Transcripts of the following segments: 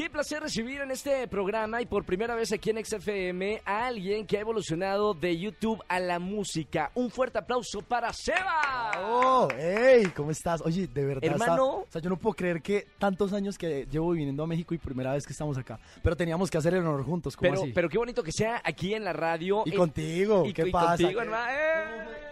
Qué placer recibir en este programa y por primera vez aquí en XFM a alguien que ha evolucionado de YouTube a la música. Un fuerte aplauso para Seba. ¡Oh! ¡Ey! ¿Cómo estás? Oye, de verdad. Hermano. está- o sea, yo no puedo creer que tantos años que llevo viniendo a México y primera vez que estamos acá. Pero teníamos que hacer el honor juntos, ¿cómo Pero, así? pero qué bonito que sea aquí en la radio. y Eh, contigo, y- ¿qué y pasa? contigo, hermano. ¡Eh!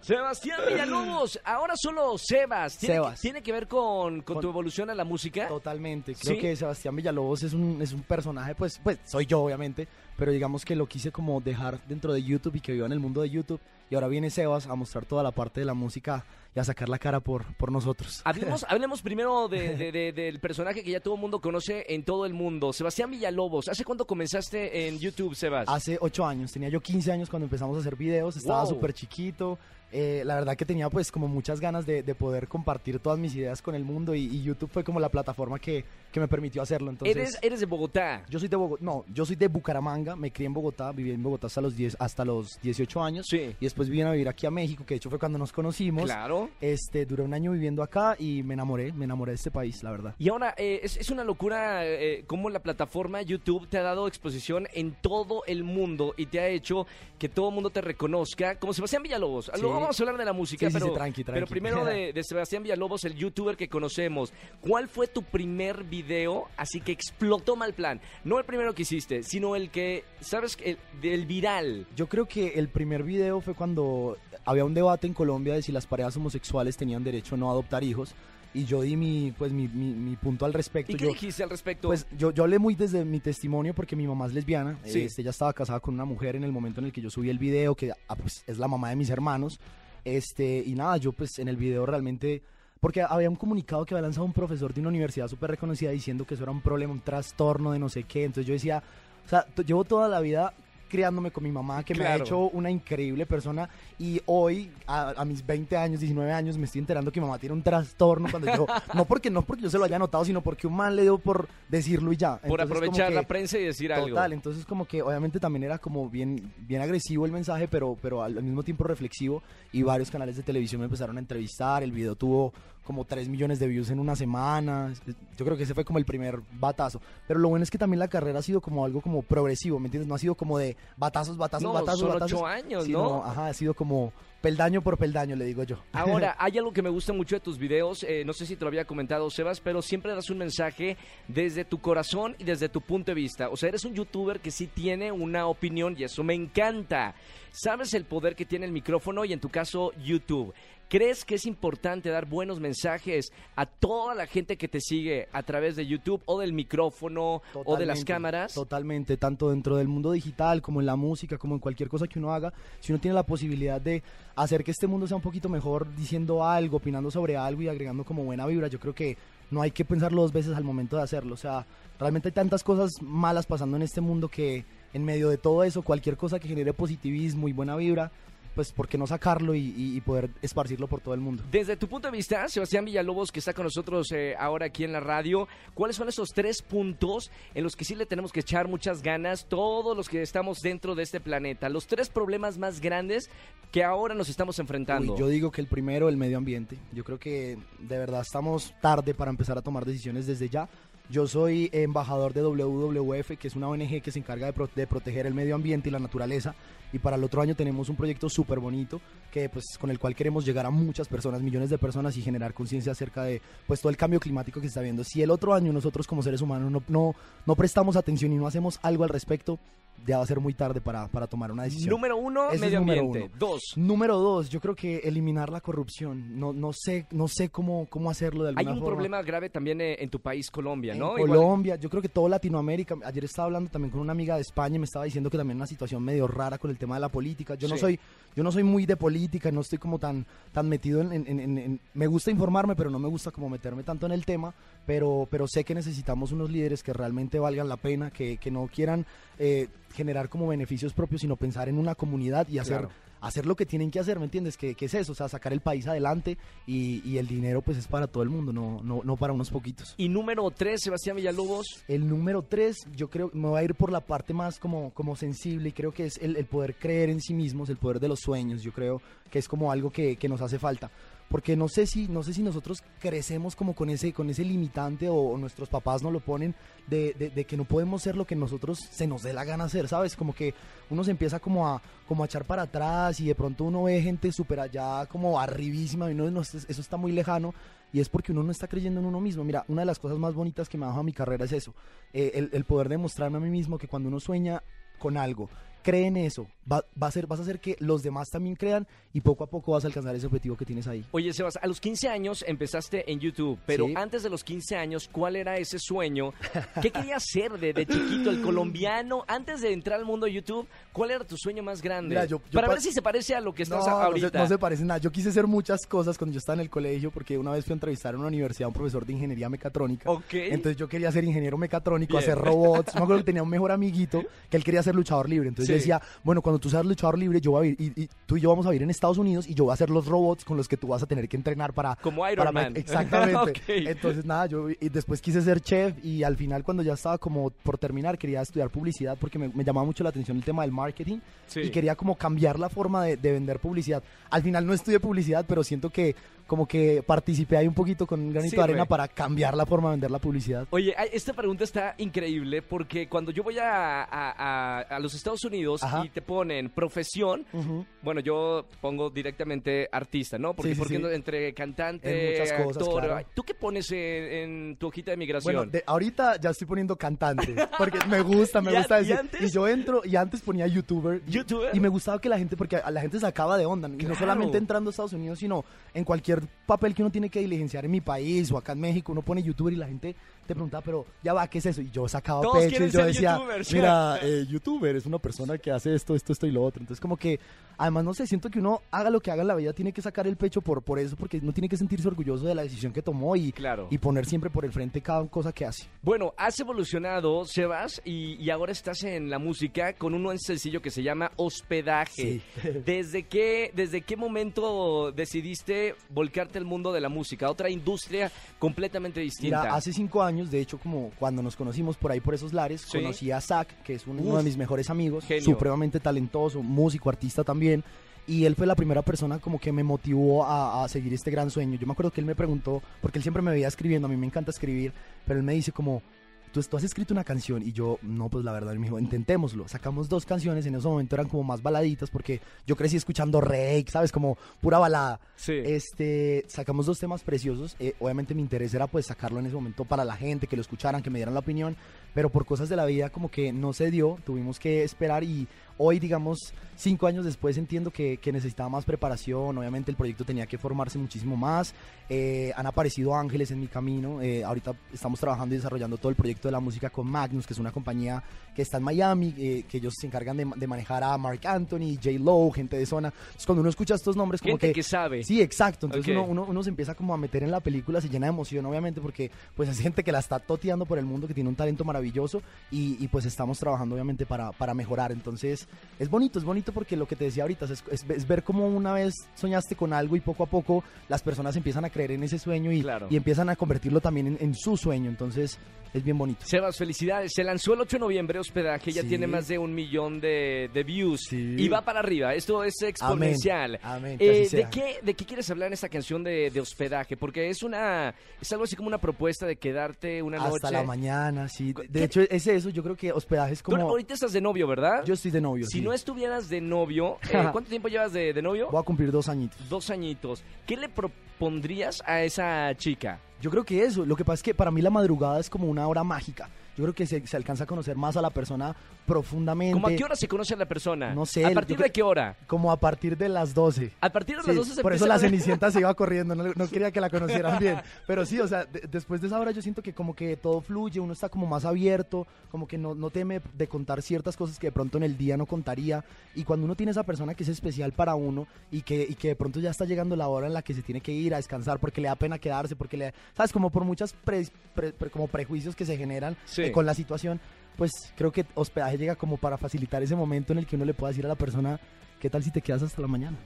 Sebastián Villalobos, ahora solo Sebas. ¿Tiene, Sebas. Que, tiene que ver con, con Con- tu evolución a la música? Totalmente. Creo ¿Sí? que Sebastián Villalobos es un, es un personaje, pues, pues soy yo, obviamente, pero digamos que lo quise como dejar dentro de YouTube y que viva en el mundo de YouTube. Y ahora viene Sebas a mostrar toda la parte de la música y a sacar la cara por, por nosotros. Hablemos, hablemos primero de- de- de- del personaje que ya todo el mundo conoce en todo el mundo. Sebastián Villalobos. ¿Hace cuánto comenzaste en YouTube, Sebas? Hace ocho años, tenía yo 15 años cuando empezamos a hacer videos, estaba Wow. súper chiquito. Eh, la verdad que tenía pues como muchas ganas de, de poder compartir todas mis ideas con el mundo y, y YouTube fue como la plataforma que, que me permitió hacerlo. Entonces, eres, eres de Bogotá. yo soy de Bogotá, no, yo soy de Bucaramanga, me crié en Bogotá, viví en Bogotá hasta los 10, hasta los 18 años Sí. y después vine a vivir aquí a México, que de hecho fue cuando nos conocimos. Claro. Este, duré un año viviendo acá y me enamoré, me enamoré de este país, la verdad. Y ahora, eh, es, es una locura eh, cómo la plataforma YouTube te ha dado exposición en todo el mundo y te ha hecho que todo el mundo te reconozca como Sebastián Villalobos. Sí. Vamos a hablar de la música, Sí, sí, pero, sí, tranqui, tranqui. pero primero de, de Sebastián Villalobos, el youtuber que conocemos. ¿Cuál fue tu primer video así que explotó mal plan? No el primero que hiciste, sino el que, ¿sabes? El, del viral. Yo creo que el primer video fue cuando había un debate en Colombia de si las parejas homosexuales tenían derecho o no a adoptar hijos. Y yo di mi, pues, mi, mi- mi punto al respecto. ¿Y qué yo, dijiste al respecto? Pues yo, yo hablé muy desde mi testimonio porque mi mamá es lesbiana. Sí. Este, ella estaba casada con una mujer en el momento en el que yo subí el video, que ah, pues, es la mamá de mis hermanos. Este, y nada, yo pues en el video realmente... Porque había un comunicado que había lanzado un profesor de una universidad súper reconocida diciendo que eso era un problema, un trastorno de no sé qué. Entonces yo decía, o sea, llevo toda la vida criándome con mi mamá, que me ha Claro. hecho una increíble persona. Y hoy, a, a mis 20 años, 19 años, me estoy enterando que mi mamá tiene un trastorno cuando yo... No porque, no porque yo se lo haya notado, sino porque un man le dio por decirlo y ya. por Entonces, como aprovechar que- la prensa y decir algo. Total, entonces como que obviamente también era como bien, bien agresivo el mensaje, pero, pero al, al mismo tiempo reflexivo y varios canales de televisión me empezaron a entrevistar, el video tuvo como 3 millones de views en una semana, yo creo que ese fue como el primer batazo, pero lo bueno es que también la carrera ha sido como algo como progresivo, ¿me entiendes? No ha sido como de batazos, batazos, No, batazos, son batazos. ocho años, sino, ¿no? Ajá, ha sido como peldaño por peldaño, le digo yo. Ahora, hay algo que me gusta mucho de tus videos, eh, no sé si te lo había comentado Sebas, pero siempre das un mensaje desde tu corazón y desde tu punto de vista. O sea, eres un youtuber que sí tiene una opinión y eso me encanta. Sabes el poder que tiene el micrófono y en tu caso YouTube. ¿Crees que es importante dar buenos mensajes a toda la gente que te sigue a través de YouTube o del micrófono o de las cámaras? Totalmente, tanto dentro del mundo digital como en la música, como en cualquier cosa que uno haga, si uno tiene la posibilidad de hacer que este mundo sea un poquito mejor diciendo algo, opinando sobre algo y agregando como buena vibra, yo creo que no hay que pensarlo dos veces al momento de hacerlo. O sea, realmente hay tantas cosas malas pasando en este mundo que en medio de todo eso, cualquier cosa que genere positivismo y buena vibra, pues ¿por qué no sacarlo y, y- poder esparcirlo por todo el mundo? Desde tu punto de vista, Sebastián Villalobos, que está con nosotros eh, ahora aquí en la radio, ¿cuáles son esos tres puntos en los que sí le tenemos que echar muchas ganas todos los que estamos dentro de este planeta? Los tres problemas más grandes que ahora nos estamos enfrentando. Uy, yo digo que el primero, el medio ambiente. Yo creo que de verdad estamos tarde para empezar a tomar decisiones desde ya. Yo soy embajador de WWF, que es una ONG que se encarga de, pro- de proteger el medio ambiente y la naturaleza. Y para el otro año tenemos un proyecto súper bonito que, pues, con el cual queremos llegar a muchas personas, millones de personas y generar conciencia acerca de pues, todo el cambio climático que se está viendo. Si el otro año nosotros como seres humanos no, no, no prestamos atención y no hacemos algo al respecto, ya va a ser muy tarde para, para tomar una decisión. Número uno, Ese es medio número ambiente. uno. Dos, Número dos, yo creo que eliminar la corrupción. No, no sé, no sé cómo, cómo hacerlo de hay alguna un forma. problema grave también eh, en tu país, Colombia, en ¿no? Igual- Colombia, yo creo que todo Latinoamérica. Ayer estaba hablando también con una amiga de España y me estaba diciendo que también una situación medio rara con el tema de la política. Yo no Sí. soy, yo no soy muy de política, no estoy como tan, tan metido en, en- en- en- me gusta informarme, pero no me gusta como meterme tanto en el tema. Pero, pero sé que necesitamos unos líderes que realmente valgan la pena, que, que no quieran eh, generar como beneficios propios, sino pensar en una comunidad y hacer. Hacer lo que tienen que hacer, ¿me entiendes? Que, que es eso, o sea, sacar el país adelante y, y el dinero pues es para todo el mundo, no, no, no para unos poquitos. Y número tres, Sebastián Villalobos. El número tres, yo creo, me voy a ir por la parte más como, como sensible y creo que es el, el poder creer en sí mismos, el poder de los sueños, yo creo que es como algo que, que nos hace falta porque no sé si no sé si nosotros crecemos como con ese con ese limitante o, nuestros papás nos lo ponen de, de- de que no podemos ser lo que nosotros se nos dé la gana hacer sabes como que uno se empieza como a como a echar para atrás y de pronto uno ve gente súper allá como arribísima y no, no, eso está muy lejano y es porque uno no está creyendo en uno mismo. Mira, una de las cosas más bonitas que me ha dejado mi carrera es eso, eh, el, el poder demostrarme a mí mismo que cuando uno sueña con algo, cree en eso, va, va a ser, vas a hacer que los demás también crean y poco a poco vas a alcanzar ese objetivo que tienes ahí. Oye, Sebas, a los 15 años empezaste en YouTube, pero Sí. antes de los 15 años, ¿cuál era ese sueño? ¿Qué querías ser de, de chiquito, el colombiano? Antes de entrar al mundo de YouTube, ¿cuál era tu sueño más grande? Mira, yo- yo Para pa- ver si se parece a lo que estás no, ahorita. No se, no se parece nada. Yo quise hacer muchas cosas cuando yo estaba en el colegio porque una vez fui a entrevistar en una universidad a un profesor de ingeniería mecatrónica. Ok. Entonces yo quería ser ingeniero mecatrónico, Bien. hacer robots. Me acuerdo que tenía un mejor amiguito que él quería ser luchador libre. Entonces yo decía, bueno, cuando tú seas luchador libre, yo voy a vivir, y, y tú y yo vamos a vivir en Estados Unidos y yo voy a hacer los robots con los que tú vas a tener que entrenar para... Como Iron para- Man. Exactamente. Entonces nada, yo y después quise ser chef y al final cuando ya estaba como por terminar quería estudiar publicidad porque me, me llamaba mucho la atención el tema del marketing Sí. y quería como cambiar la forma de, de vender publicidad. Al final no estudié publicidad, pero siento que como que participé ahí un poquito con un granito de arena para cambiar la forma de vender la publicidad. Oye, esta pregunta está increíble porque cuando yo voy a, a- a- a los Estados Unidos Ajá. y te ponen profesión, bueno, yo pongo directamente artista, ¿no? Porque, Sí, sí, porque sí. entre cantante, En muchas cosas, actor, claro. ¿tú qué pones en, en tu hojita de migración? Bueno, de- ahorita ya estoy poniendo cantante, porque me gusta, me ¿Y a- gusta y decir. Y yo entro y antes ponía youtuber. y- ¿Youtuber? Y me gustaba que la gente, porque la gente se acaba de onda, y no solamente entrando a Estados Unidos, sino en cualquier papel que uno tiene que diligenciar en mi país o acá en México, uno pone youtuber y la gente te preguntaba, pero ya va, ¿qué es eso? Y yo sacaba pecho y yo decía, mira, eh, youtuber es una persona que hace esto, esto, esto y lo otro. Entonces como que, además, no sé, siento que uno haga lo que haga en la vida, tiene que sacar el pecho por, por eso, porque uno tiene que sentirse orgulloso de la decisión que tomó y, Claro. y poner siempre por el frente cada cosa que hace. Bueno, has evolucionado, Sebas, y, y ahora estás en la música con un sencillo que se llama Hospedaje. Sí. ¿Desde qué, ¿Desde qué momento decidiste volcarte al mundo de la música? Otra industria completamente distinta. Mira, hace cinco años, de hecho, como cuando nos conocimos por ahí por esos lares, Sí. conocí a Zach, que es Uf. uno de mis mejores amigos, Genio. supremamente talentoso, músico, artista también. Y él fue la primera persona como que me motivó a, a seguir este gran sueño. Yo me acuerdo que él me preguntó, porque él siempre me veía escribiendo, a mí me encanta escribir, pero él me dice como, ¿tú, tú has escrito una canción? Y yo, no, pues la verdad, me dijo, intentémoslo. Sacamos dos canciones, en ese momento eran como más baladitas, porque yo crecí escuchando Rake, ¿sabes? Como pura balada. Sí. Este, sacamos dos temas preciosos. eh, obviamente mi interés era pues sacarlo en ese momento para la gente, que lo escucharan, que me dieran la opinión, pero por cosas de la vida como que no se dio, tuvimos que esperar y hoy digamos cinco años después entiendo que, que necesitaba más preparación, obviamente el proyecto tenía que formarse muchísimo más, eh, han aparecido ángeles en mi camino, eh, ahorita estamos trabajando y desarrollando todo el proyecto de la música con Magnus, que es una compañía que está en Miami, eh, que ellos se encargan de, de manejar a Mark Anthony, J. Lowe, gente de zona. Entonces cuando uno escucha estos nombres como Gente que... que sabe. Sí, exacto. Entonces Ok. uno, uno, uno se empieza como a meter en la película, se llena de emoción, obviamente, porque pues es gente que la está toteando por el mundo, que tiene un talento maravilloso y, y, pues estamos trabajando obviamente para, para mejorar. Entonces es bonito, es bonito porque lo que te decía ahorita es, es- es ver cómo una vez soñaste con algo y poco a poco las personas empiezan a creer en ese sueño y, Claro. y empiezan a convertirlo también en, en su sueño. Entonces es bien bonito. Sebas, felicidades. Se lanzó el 8 de noviembre hospedaje, ya Sí. tiene más de un millón de, de views Sí. y va para arriba. Esto es exponencial. Amén, que Eh, ¿de, qué, ¿De qué quieres hablar en esta canción de, de hospedaje? Porque es una es algo así como una propuesta de quedarte una Hasta noche. la mañana, sí. De, de ¿Qué- hecho, es eso. Yo creo que hospedaje es Tú como... ahorita estás de novio, ¿verdad? Yo estoy de novio. si sí. no estuvieras de novio, eh, ¿cuánto tiempo llevas de, de novio? Voy a cumplir dos añitos. Dos añitos. ¿Qué le propondrías a esa chica? Yo creo que eso, lo que pasa es que para mí la madrugada es como una hora mágica. Yo creo que se, se alcanza a conocer más a la persona profundamente. ¿Cómo a qué hora se conoce a la persona? No sé, ¿A partir de qué hora? Como a partir de las 12. A partir de Sí, las 12 se por eso la Cenicienta se iba corriendo, no, no quería que la conocieran bien. Pero sí, o sea, de- después de esa hora yo siento que como que todo fluye, uno está como más abierto, como que no, no teme de contar ciertas cosas que de pronto en el día no contaría. Y cuando uno tiene esa persona que es especial para uno y que, y que de pronto ya está llegando la hora en la que se tiene que ir a descansar porque le da pena quedarse, porque le... ¿Sabes? Como por muchas pre- pre- pre- como prejuicios que se generan Sí. eh, con la situación, pues creo que hospedaje llega como para facilitar ese momento en el que uno le pueda decir a la persona ¿qué tal si te quedas hasta la mañana?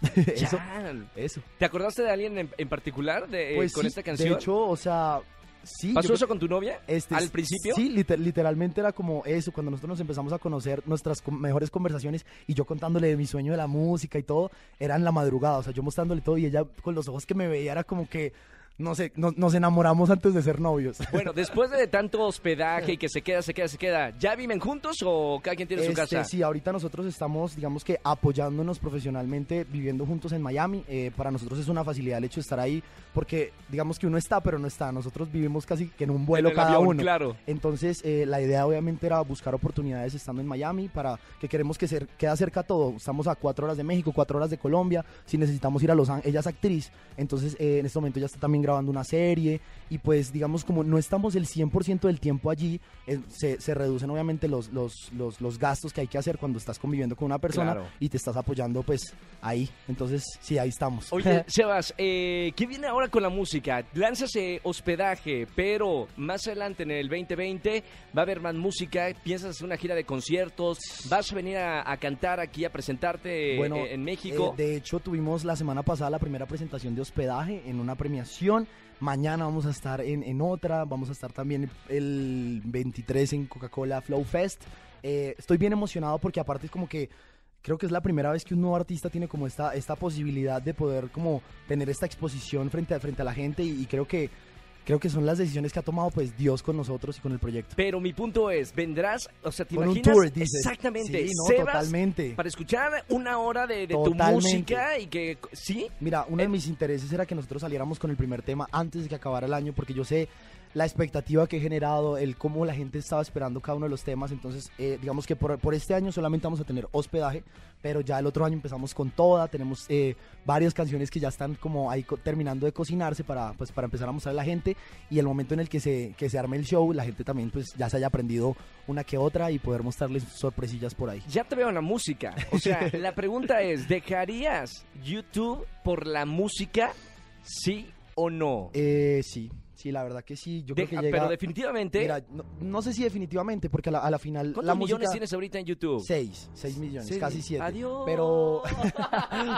eso. ¿Te acordaste de alguien en, en particular de, eh, Pues con sí, esta canción? De hecho, o sea, sí. ¿Pasó yo eso con tu novia? Este, ¿Al principio? Sí, liter- literalmente era como eso, cuando nosotros nos empezamos a conocer nuestras com- mejores conversaciones y yo contándole de mi sueño de la música y todo, era en la madrugada, o sea, yo mostrándole todo y ella con los ojos que me veía era como que, no sé, nos, nos enamoramos antes de ser novios. Bueno, después de tanto hospedaje y que se queda, se queda, se queda, ¿ya viven juntos o cada quien tiene su Este, casa? Sí, ahorita nosotros estamos, digamos que apoyándonos profesionalmente, viviendo juntos en Miami. Eh, para nosotros es una facilidad el hecho de estar ahí, porque digamos que uno está, pero no está. Nosotros vivimos casi que en un vuelo En cada avión, uno. claro. Entonces, eh, la idea obviamente era buscar oportunidades estando en Miami para que queremos que se queda cerca todo. Estamos a cuatro horas de México, cuatro horas de Colombia. Si necesitamos ir a Los Ángeles, ella es actriz, entonces eh, en este momento ya está también grabando una serie y pues digamos como no estamos el 100% del tiempo allí, eh, se, se reducen obviamente los, los, los, los gastos que hay que hacer cuando estás conviviendo con una persona Claro. y te estás apoyando pues ahí. Entonces, sí, ahí estamos. Oye, Sebas, eh, ¿qué viene ahora con la música? Lanzas eh, hospedaje, pero más adelante en el 2020 va a haber más música. ¿Piensas hacer una gira de conciertos? ¿Vas a venir a, a cantar aquí, a presentarte Bueno, eh, en México? Eh, de hecho, tuvimos la semana pasada la primera presentación de hospedaje en una premiación. Mañana vamos a estar en, en otra. Vamos a estar también el 23 en Coca-Cola Flow Fest. Eh, estoy bien emocionado porque aparte es como que creo que es la primera vez que un nuevo artista tiene como esta, esta posibilidad de poder como tener esta exposición frente a, frente a la gente y, y creo que creo que son las decisiones que ha tomado pues Dios con nosotros y con el proyecto. Pero mi punto es, vendrás, o sea, ¿te Con un tour, dices. Exactamente. Sí, no, Sebas, totalmente. Para escuchar una hora de, de tu música y que, ¿sí? Mira, uno Eh, de mis intereses era que nosotros saliéramos con el primer tema antes de que acabara el año, porque yo sé la expectativa que he generado, el cómo la gente estaba esperando cada uno de los temas. Entonces, eh, digamos que por, por este año solamente vamos a tener hospedaje, pero ya el otro año empezamos con toda. Tenemos eh, varias canciones que ya están como ahí terminando de cocinarse para, pues, para empezar a mostrar a la gente. Y el momento en el que se, que se arme el show, la gente también pues ya se haya aprendido una que otra y poder mostrarles sorpresillas por ahí. Ya te veo en la música. O sea, la pregunta es, ¿dejarías YouTube por la música? ¿Sí o no? Eh, sí, sí, la verdad que sí. Yo creo que llega... Pero definitivamente, Mira, no, no sé si definitivamente, porque a la, a la final ¿cuántos la millones tienes ahorita en YouTube? Seis, seis millones, Sí. casi siete. Adiós. Pero...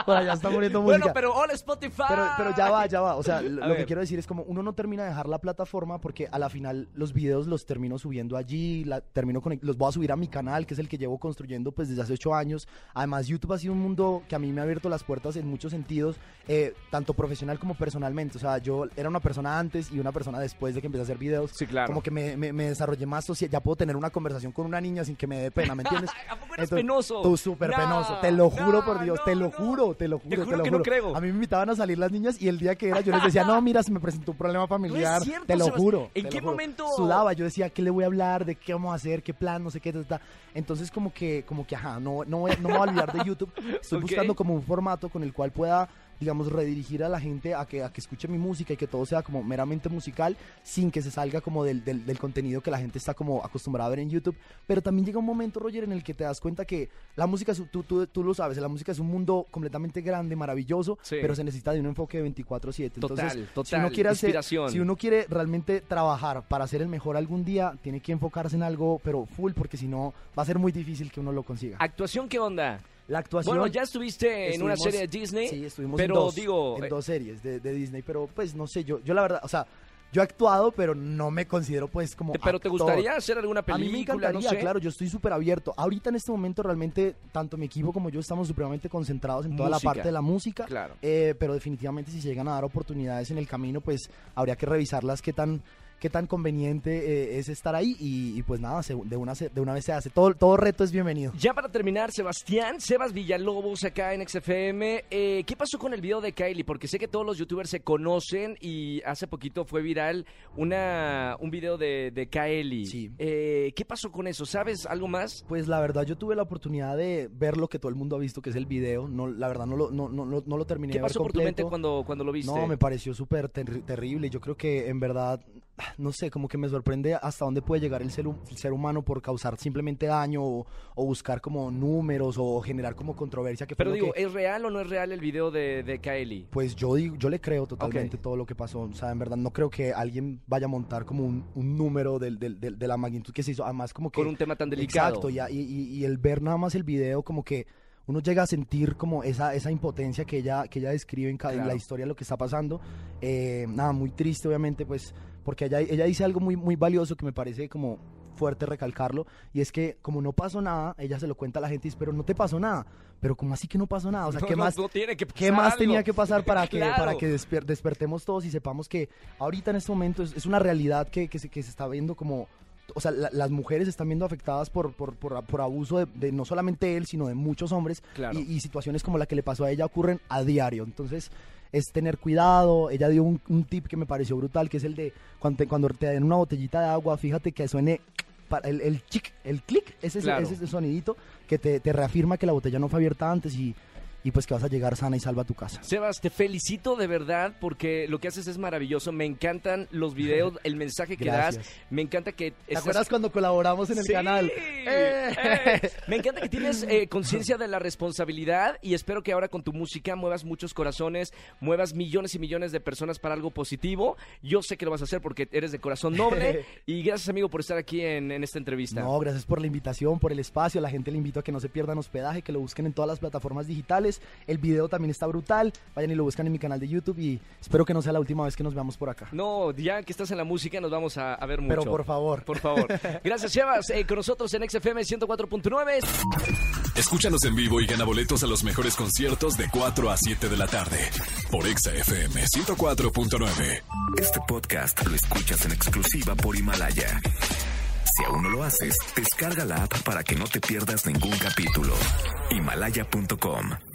Bueno, ya está muriendo música. Bueno, pero hola Spotify. Pero, pero ya va, ya va. O sea, lo, que quiero decir es como uno no termina de dejar la plataforma porque a la final los videos los termino subiendo allí, la, termino conect- los voy a subir a mi canal, que es el que llevo construyendo pues desde hace ocho años. Además, YouTube ha sido un mundo que a mí me ha abierto las puertas en muchos sentidos, eh, tanto profesional como personalmente. O sea, yo era una persona antes y una persona después de que empecé a hacer videos. Sí, claro. Como que me, me- me desarrollé más social, ya puedo tener una conversación con una niña sin que me dé pena, ¿me entiendes? ¿A poco eres Entonces, penoso? Tú súper No, pelo, te lo juro no, por Dios, no, te lo no. juro, te lo juro, Te te, juro lo que no juro. creo. A mí me invitaban a salir las niñas y el día que era yo les decía, no, mira, se me presentó un problema familiar, cierto, te lo juro. ¿En te qué juro. momento? Sudaba, yo decía, ¿qué le voy a hablar? ¿De qué vamos a hacer? ¿Qué plan? No sé qué, ta. Entonces como que, como que, ajá, no, no, no me voy a olvidar de YouTube. Estoy buscando como un formato con el cual pueda digamos, redirigir a la gente a que, a que escuche mi música y que todo sea como meramente musical sin que se salga como del, del, del contenido que la gente está como acostumbrada a ver en YouTube. Pero también llega un momento, Roger, en el que te das cuenta que la música, tú, tú, tú lo sabes, la música es un mundo completamente grande, maravilloso, Sí. pero se necesita de un enfoque de 24/7. Total, Entonces, si total, uno quiere hacer, inspiración. si uno quiere realmente trabajar para ser el mejor algún día, tiene que enfocarse en algo, pero full, porque si no, va a ser muy difícil que uno lo consiga. ¿Actuación qué onda? La actuación... Bueno, ya estuviste en una serie de Disney. Sí, estuvimos pero en dos, digo, en eh, dos series de, de Disney, pero pues no sé, yo, yo la verdad, o sea, yo he actuado, pero no me considero pues como ¿Pero te gustaría hacer alguna A mí me película? encantaría, no sé? claro, yo estoy súper abierto. Ahorita en este momento realmente tanto mi equipo como yo estamos supremamente concentrados en toda Música. la parte de la música. Claro. Eh, pero definitivamente si se llegan a dar oportunidades en el camino, pues habría que revisarlas qué tan qué tan conveniente eh, es estar ahí y, y pues nada, se- de una, se- de una vez se hace. Todo, todo reto es bienvenido. Ya para terminar, Sebastián, Sebas Villalobos acá en XFM. Eh, ¿Qué pasó con el video de Kylie? Porque sé que todos los youtubers se conocen y hace poquito fue viral una, un video de, de Kylie. Sí. Eh, ¿Qué pasó con eso? ¿Sabes algo más? Pues la verdad yo tuve la oportunidad de ver lo que todo el mundo ha visto, que es el video. No, la verdad no lo, no, no, no, no lo terminé ¿Qué de ver pasó por tu mente cuando, cuando lo viste? No, me pareció súper ter- terrible. Yo creo que en verdad, no sé, como que me sorprende hasta dónde puede llegar el ser, el ser humano por causar simplemente daño o, o buscar como números o generar como controversia. Que Pero digo, que- ¿es real o no es real el video de, de Kylie? pues yo digo, yo le creo totalmente todo lo que pasó. O sea, en verdad no creo que alguien vaya a montar como un, un número del, del- del- de la magnitud que se hizo. Además, como que Con un tema tan delicado. Exacto, y, y, y- el ver nada más el video, como que uno llega a sentir como esa, esa impotencia que ella, que ella describe en, cada, en la historia, lo que está pasando. Eh, nada, muy triste, obviamente, pues, porque ella, ella dice algo muy, muy valioso que me parece como fuerte recalcarlo, y es que como no pasó nada, ella se lo cuenta a la gente y dice, pero no te pasó nada, pero como así que no pasó nada, o sea, No, ¿qué no, más? no tiene que ¿Qué más tenía que pasar para que, Claro. para que despertemos todos y sepamos que ahorita en este momento es, es una realidad que, que, se, que se está viendo como... O sea, la- las mujeres están viendo afectadas por, por, por, por abuso de, de no solamente él, sino de muchos hombres. Claro. Y, y situaciones como la que le pasó a ella ocurren a diario. Entonces, es tener cuidado. Ella dio un, un tip que me pareció brutal, que es el de cuando te, cuando te den una botellita de agua, fíjate que suene para el, el chic, el clic, ese, es- Claro. ese es el sonidito que te, te reafirma que la botella no fue abierta antes y, y pues que vas a llegar sana y salva a tu casa. Sebas, te felicito de verdad porque lo que haces es maravilloso. Me encantan los videos, el mensaje que das. Me encanta que... ¿Te estás- acuerdas cuando colaboramos en el Sí. canal? ¡Eh! ¡Eh! Me encanta que tienes eh, conciencia de la responsabilidad y espero que ahora con tu música muevas muchos corazones, muevas millones y millones de personas para algo positivo. Yo sé que lo vas a hacer porque eres de corazón noble y gracias amigo por estar aquí en, en esta entrevista. No, gracias por la invitación, por el espacio. La gente le invito a que no se pierdan hospedaje, que lo busquen en todas las plataformas digitales. El video también está brutal. Vayan y lo buscan en mi canal de YouTube y espero que no sea la última vez que nos veamos por acá. No, ya que estás en la música nos vamos a, a ver mucho. Pero por favor. Por favor. Gracias, Sebas. Eh, con nosotros en XFM 104.9. Escúchanos en vivo y gana boletos a los mejores conciertos de 4 a 7 de la tarde por Exa FM 104.9. Este podcast lo escuchas en exclusiva por Himalaya. Si aún no lo haces, descarga la app para que no te pierdas ningún capítulo. Himalaya.com